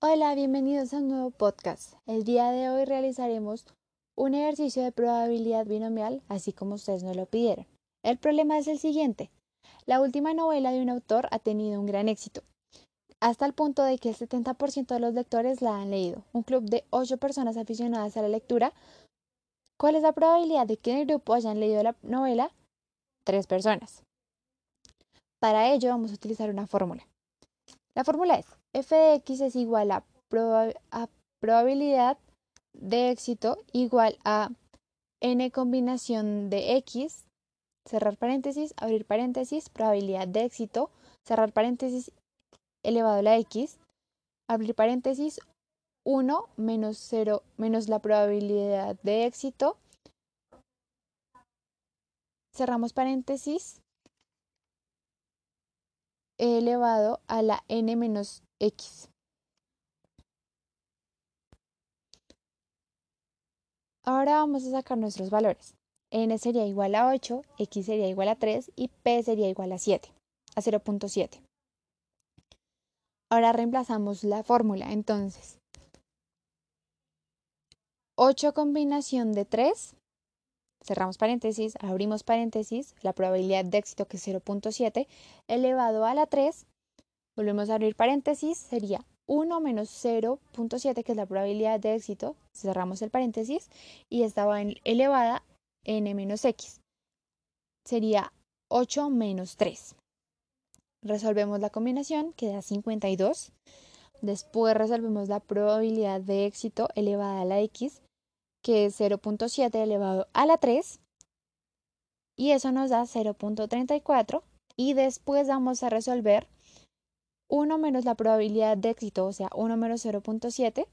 Hola, bienvenidos a un nuevo podcast. El día de hoy realizaremos un ejercicio de probabilidad binomial, así como ustedes nos lo pidieron. El problema es el siguiente. La última novela de un autor ha tenido un gran éxito, hasta el punto de que el 70% de los lectores la han leído. Un club de 8 personas aficionadas a la lectura. ¿Cuál es la probabilidad de que en el grupo hayan leído la novela? Tres personas. Para ello vamos a utilizar una fórmula. La fórmula es f de x es igual a, probabilidad de éxito igual a n combinación de x, cerrar paréntesis, abrir paréntesis, probabilidad de éxito, cerrar paréntesis elevado a la x, abrir paréntesis, 1 menos 0 menos la probabilidad de éxito, cerramos paréntesis, elevado a la n menos x. Ahora vamos a sacar nuestros valores. n sería igual a 8, x sería igual a 3 y p sería igual a 7, a 0.7. Ahora reemplazamos la fórmula. Entonces, 8 combinación de 3, cerramos paréntesis, abrimos paréntesis, la probabilidad de éxito que es 0.7, elevado a la 3, Volvemos a abrir paréntesis, sería 1 menos 0.7, que es la probabilidad de éxito. Cerramos el paréntesis y estaba en elevada n menos x. Sería 8 menos 3. Resolvemos la combinación, queda 52. Después resolvemos la probabilidad de éxito elevada a la x, que es 0.7 elevado a la 3. Y eso nos da 0.34. Y después vamos a resolver 1 menos la probabilidad de éxito, o sea, 1 menos 0.7,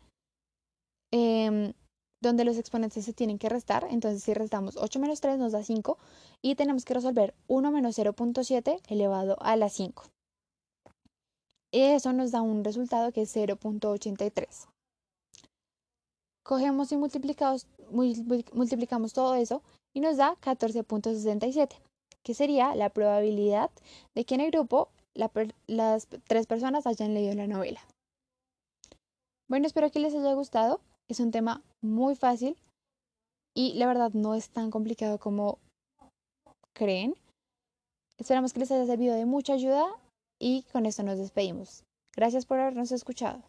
em, donde los exponentes se tienen que restar. Entonces, si restamos 8 menos 3 nos da 5 y tenemos que resolver 1 menos 0.7 elevado a la 5. Eso nos da un resultado que es 0.83. Cogemos y multiplicamos, todo eso y nos da 14.67, que sería la probabilidad de que en el grupo las tres personas hayan leído la novela. Bueno, espero que les haya gustado. Es un tema muy fácil y la verdad no es tan complicado como creen. Esperamos que les haya servido de mucha ayuda y con esto nos despedimos. Gracias por habernos escuchado.